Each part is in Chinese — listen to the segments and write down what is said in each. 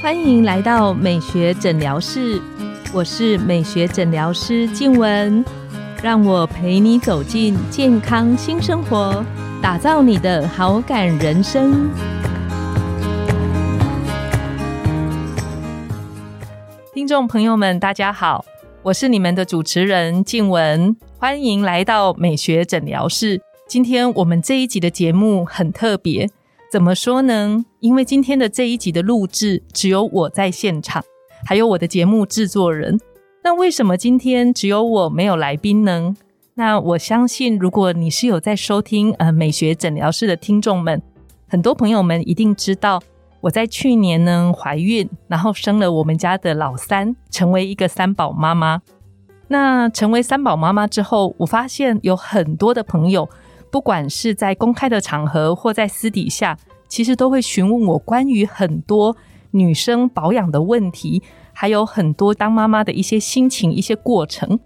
欢迎来到美学诊疗室，我是美学诊疗师静文，让我陪你走进健康新生活，打造你的好感人生。听众朋友们，大家好，我是你们的主持人静文，欢迎来到美学诊疗室。今天我们这一集的节目很特别。怎么说呢？因为今天的这一集的录制只有我在现场，还有我的节目制作人。那为什么今天只有我没有来宾呢？那我相信，如果你是有在收听呃美学诊疗室的听众们，很多朋友们一定知道，我在去年呢怀孕，然后生了我们家的老三，成为一个三宝妈妈。那成为三宝妈妈之后，我发现有很多的朋友。不管是在公开的场合或在私底下，其实都会询问我关于很多女生保养的问题，还有很多当妈妈的一些心情、一些过程。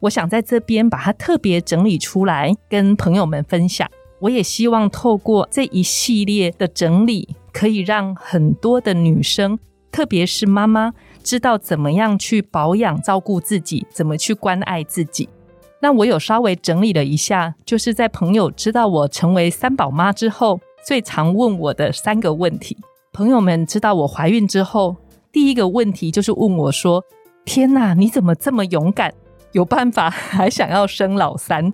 我想在这边把它特别整理出来，跟朋友们分享。我也希望透过这一系列的整理，可以让很多的女生，特别是妈妈，知道怎么样去保养、照顾自己，怎么去关爱自己。那我有稍微整理了一下，就是在朋友知道我成为三宝妈之后，最常问我的三个问题。朋友们知道我怀孕之后，第一个问题就是问我说：“天哪，你怎么这么勇敢，有办法还想要生老三？”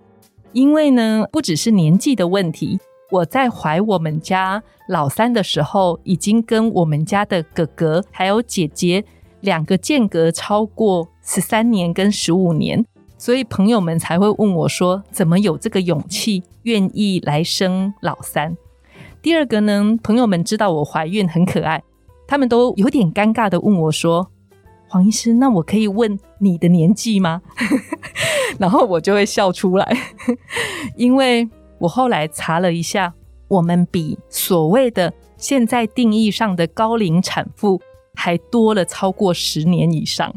因为呢，不只是年纪的问题，我在怀我们家老三的时候，已经跟我们家的哥哥还有姐姐两个间隔超过十三年跟十五年。所以朋友们才会问我说：“怎么有这个勇气，愿意来生老三？”第二个呢，朋友们知道我怀孕很可爱，他们都有点尴尬的问我说：“黄医师，那我可以问你的年纪吗？” 然后我就会笑出来，因为我后来查了一下，我们比所谓的现在定义上的高龄产妇还多了超过十年以上。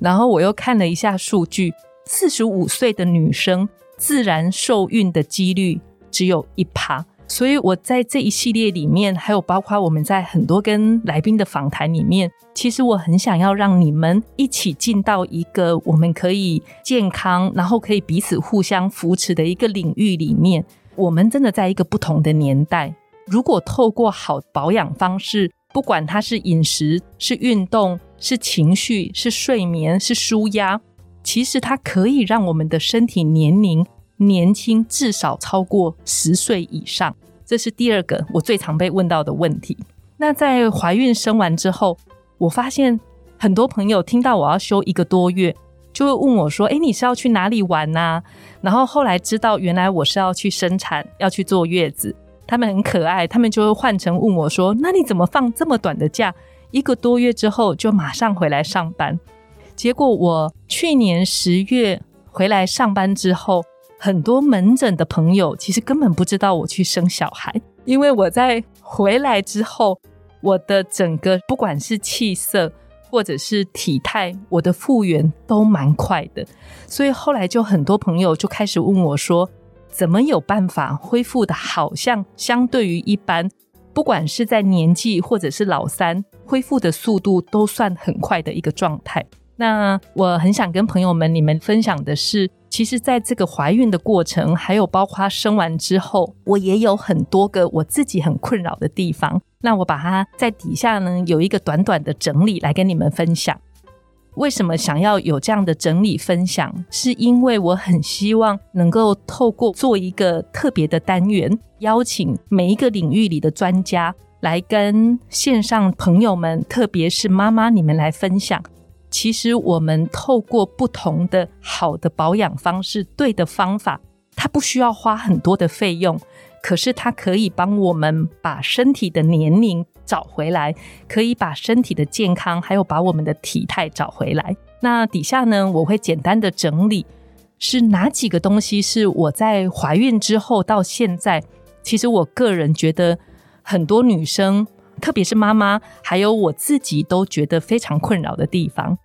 然后我又看了一下数据。四十五岁的女生自然受孕的几率只有一趴，所以我在这一系列里面，还有包括我们在很多跟来宾的访谈里面，其实我很想要让你们一起进到一个我们可以健康，然后可以彼此互相扶持的一个领域里面。我们真的在一个不同的年代，如果透过好保养方式，不管它是饮食、是运动、是情绪、是睡眠、是舒压。其实它可以让我们的身体年龄年轻至少超过十岁以上，这是第二个我最常被问到的问题。那在怀孕生完之后，我发现很多朋友听到我要休一个多月，就会问我说：“哎，你是要去哪里玩呢？”然后后来知道原来我是要去生产，要去坐月子。他们很可爱，他们就会换成问我说：“那你怎么放这么短的假？一个多月之后就马上回来上班？”结果我去年十月回来上班之后，很多门诊的朋友其实根本不知道我去生小孩，因为我在回来之后，我的整个不管是气色或者是体态，我的复原都蛮快的，所以后来就很多朋友就开始问我说，怎么有办法恢复的，好像相对于一般，不管是在年纪或者是老三，恢复的速度都算很快的一个状态。那我很想跟朋友们你们分享的是，其实在这个怀孕的过程，还有包括生完之后，我也有很多个我自己很困扰的地方。那我把它在底下呢有一个短短的整理来跟你们分享。为什么想要有这样的整理分享？是因为我很希望能够透过做一个特别的单元，邀请每一个领域里的专家来跟线上朋友们，特别是妈妈你们来分享。其实我们透过不同的好的保养方式，对的方法，它不需要花很多的费用，可是它可以帮我们把身体的年龄找回来，可以把身体的健康，还有把我们的体态找回来。那底下呢，我会简单的整理是哪几个东西是我在怀孕之后到现在，其实我个人觉得很多女生，特别是妈妈，还有我自己都觉得非常困扰的地方。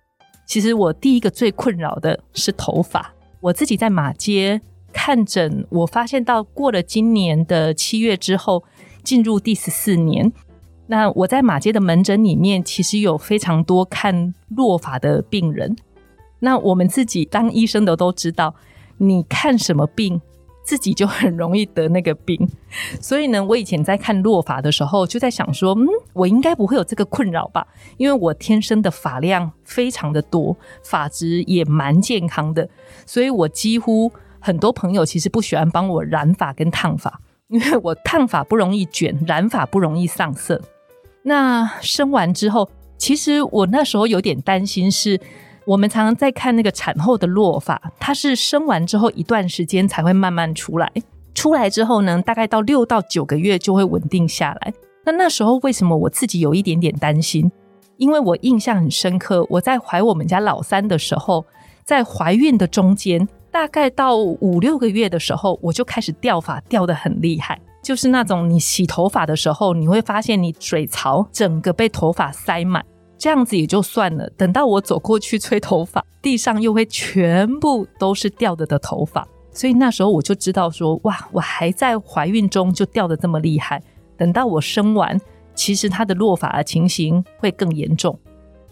其实我第一个最困扰的是头发。我自己在马街看诊，我发现到过了今年的七月之后，进入第十四年，那我在马街的门诊里面，其实有非常多看落发的病人。那我们自己当医生的都知道，你看什么病，自己就很容易得那个病。所以呢，我以前在看落发的时候，就在想说，嗯，我应该不会有这个困扰吧？因为我天生的发量非常的多，发质也蛮健康的，所以我几乎很多朋友其实不喜欢帮我染发跟烫发，因为我烫发不容易卷，染发不容易上色。那生完之后，其实我那时候有点担心，是我们常常在看那个产后的落发，它是生完之后一段时间才会慢慢出来，出来之后呢，大概到六到九个月就会稳定下来。那那时候为什么我自己有一点点担心？因为我印象很深刻，我在怀我们家老三的时候，在怀孕的中间，大概到五六个月的时候，我就开始掉发，掉的很厉害。就是那种你洗头发的时候，你会发现你水槽整个被头发塞满，这样子也就算了。等到我走过去吹头发，地上又会全部都是掉的的头发，所以那时候我就知道说，哇，我还在怀孕中就掉的这么厉害。等到我生完，其实它的落发的情形会更严重。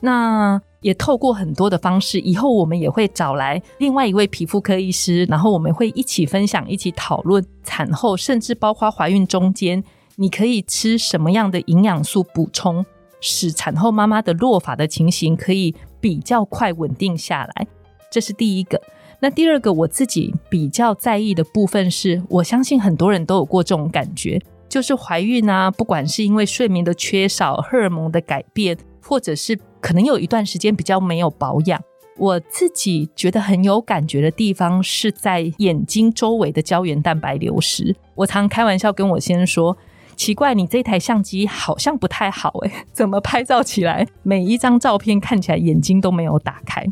那。也透过很多的方式，以后我们也会找来另外一位皮肤科医师，然后我们会一起分享、一起讨论产后，甚至包括怀孕中间，你可以吃什么样的营养素补充，使产后妈妈的落发的情形可以比较快稳定下来。这是第一个。那第二个，我自己比较在意的部分是，我相信很多人都有过这种感觉，就是怀孕啊，不管是因为睡眠的缺少、荷尔蒙的改变。或者是可能有一段时间比较没有保养，我自己觉得很有感觉的地方是在眼睛周围的胶原蛋白流失。我常开玩笑跟我先生说：“奇怪，你这台相机好像不太好诶，怎么拍照起来每一张照片看起来眼睛都没有打开？”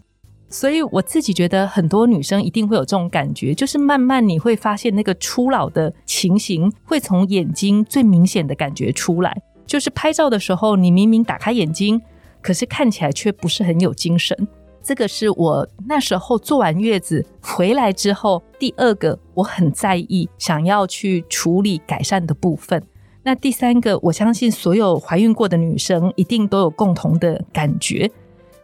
所以我自己觉得很多女生一定会有这种感觉，就是慢慢你会发现那个初老的情形会从眼睛最明显的感觉出来。就是拍照的时候，你明明打开眼睛，可是看起来却不是很有精神。这个是我那时候坐完月子回来之后第二个我很在意、想要去处理改善的部分。那第三个，我相信所有怀孕过的女生一定都有共同的感觉，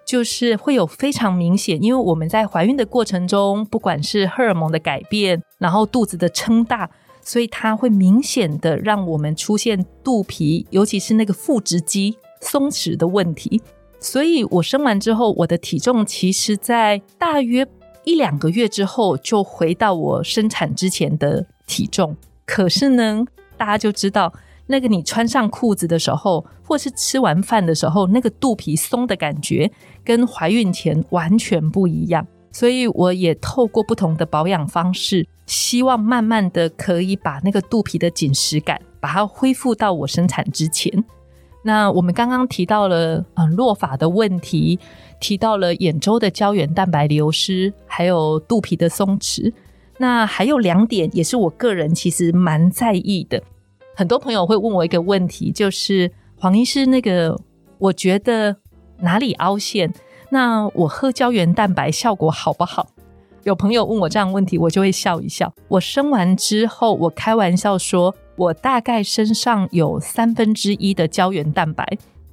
就是会有非常明显，因为我们在怀孕的过程中，不管是荷尔蒙的改变，然后肚子的撑大。所以它会明显的让我们出现肚皮，尤其是那个腹直肌松弛的问题。所以我生完之后，我的体重其实在大约一两个月之后就回到我生产之前的体重。可是呢，大家就知道，那个你穿上裤子的时候，或是吃完饭的时候，那个肚皮松的感觉，跟怀孕前完全不一样。所以我也透过不同的保养方式，希望慢慢的可以把那个肚皮的紧实感，把它恢复到我生产之前。那我们刚刚提到了嗯落发的问题，提到了眼周的胶原蛋白流失，还有肚皮的松弛。那还有两点也是我个人其实蛮在意的。很多朋友会问我一个问题，就是黄医师，那个我觉得哪里凹陷？那我喝胶原蛋白效果好不好？有朋友问我这样问题，我就会笑一笑。我生完之后，我开玩笑说，我大概身上有三分之一的胶原蛋白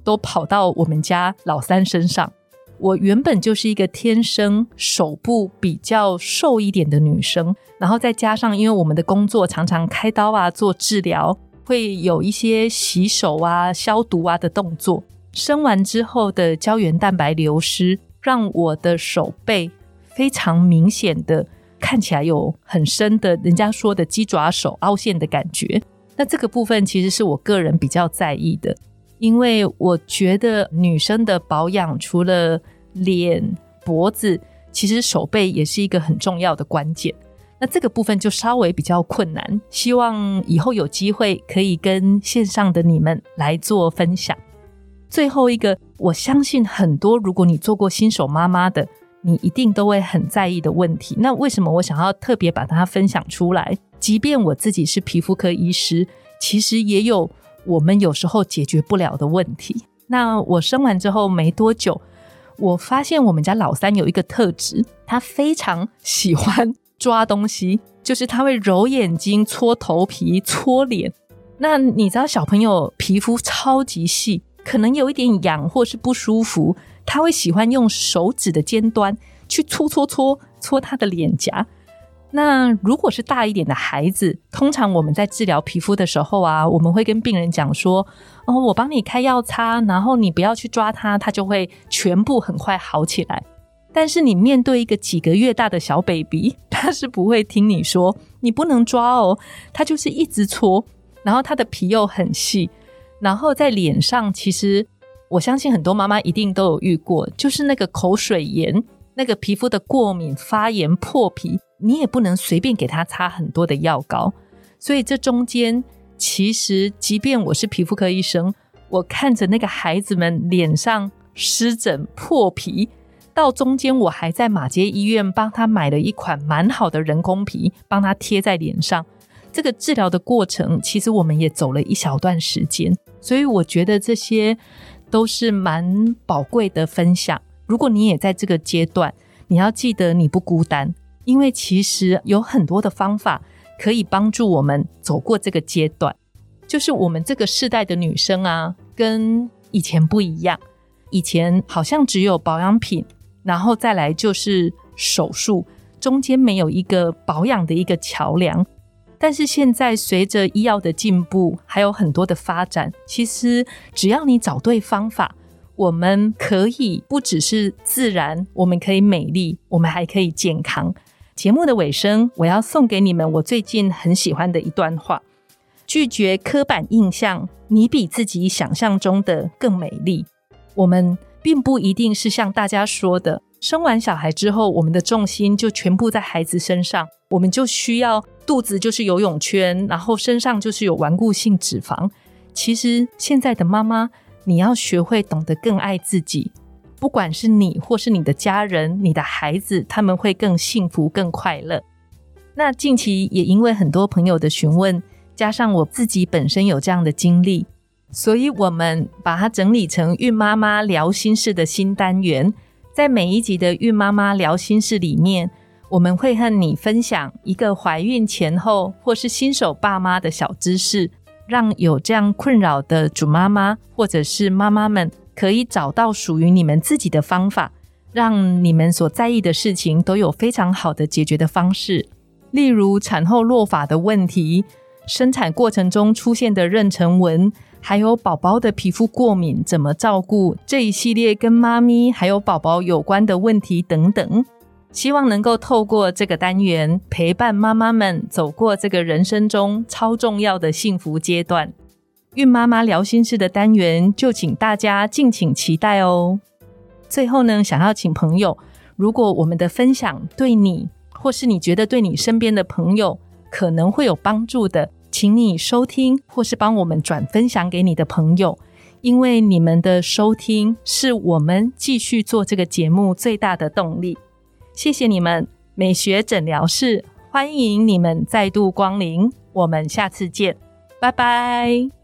都跑到我们家老三身上。我原本就是一个天生手部比较瘦一点的女生，然后再加上因为我们的工作常常开刀啊、做治疗，会有一些洗手啊、消毒啊的动作。生完之后的胶原蛋白流失，让我的手背非常明显的看起来有很深的，人家说的鸡爪手凹陷的感觉。那这个部分其实是我个人比较在意的，因为我觉得女生的保养除了脸、脖子，其实手背也是一个很重要的关键。那这个部分就稍微比较困难，希望以后有机会可以跟线上的你们来做分享。最后一个，我相信很多如果你做过新手妈妈的，你一定都会很在意的问题。那为什么我想要特别把它分享出来？即便我自己是皮肤科医师，其实也有我们有时候解决不了的问题。那我生完之后没多久，我发现我们家老三有一个特质，他非常喜欢抓东西，就是他会揉眼睛、搓头皮、搓脸。那你知道小朋友皮肤超级细，可能有一点痒或是不舒服，他会喜欢用手指的尖端去搓搓搓搓他的脸颊。那如果是大一点的孩子，通常我们在治疗皮肤的时候啊，我们会跟病人讲说：“哦，我帮你开药擦，然后你不要去抓它，它就会全部很快好起来。”但是你面对一个几个月大的小 baby，他是不会听你说你不能抓哦，他就是一直搓，然后他的皮又很细，然后在脸上，其实我相信很多妈妈一定都有遇过，就是那个口水炎，那个皮肤的过敏、发炎、破皮。你也不能随便给他擦很多的药膏，所以这中间其实，即便我是皮肤科医生，我看着那个孩子们脸上湿疹破皮，到中间我还在马街医院帮他买了一款蛮好的人工皮，帮他贴在脸上。这个治疗的过程，其实我们也走了一小段时间，所以我觉得这些都是蛮宝贵的分享。如果你也在这个阶段，你要记得你不孤单。因为其实有很多的方法可以帮助我们走过这个阶段，就是我们这个世代的女生啊，跟以前不一样。以前好像只有保养品，然后再来就是手术，中间没有一个保养的一个桥梁。但是现在随着医药的进步，还有很多的发展，其实只要你找对方法，我们可以不只是自然，我们可以美丽，我们还可以健康。节目的尾声，我要送给你们我最近很喜欢的一段话：拒绝刻板印象，你比自己想象中的更美丽。我们并不一定是像大家说的，生完小孩之后，我们的重心就全部在孩子身上，我们就需要肚子就是游泳圈，然后身上就是有顽固性脂肪。其实现在的妈妈，你要学会懂得更爱自己。不管是你或是你的家人、你的孩子，他们会更幸福、更快乐。那近期也因为很多朋友的询问，加上我自己本身有这样的经历，所以我们把它整理成“孕妈妈聊心事”的新单元。在每一集的“孕妈妈聊心事”里面，我们会和你分享一个怀孕前后或是新手爸妈的小知识，让有这样困扰的主妈妈或者是妈妈们。可以找到属于你们自己的方法，让你们所在意的事情都有非常好的解决的方式。例如产后落发的问题、生产过程中出现的妊娠纹，还有宝宝的皮肤过敏怎么照顾，这一系列跟妈咪还有宝宝有关的问题等等。希望能够透过这个单元，陪伴妈妈们走过这个人生中超重要的幸福阶段。孕妈妈聊心事的单元，就请大家敬请期待哦。最后呢，想要请朋友，如果我们的分享对你，或是你觉得对你身边的朋友可能会有帮助的，请你收听，或是帮我们转分享给你的朋友，因为你们的收听是我们继续做这个节目最大的动力。谢谢你们，美学诊疗室欢迎你们再度光临，我们下次见，拜拜。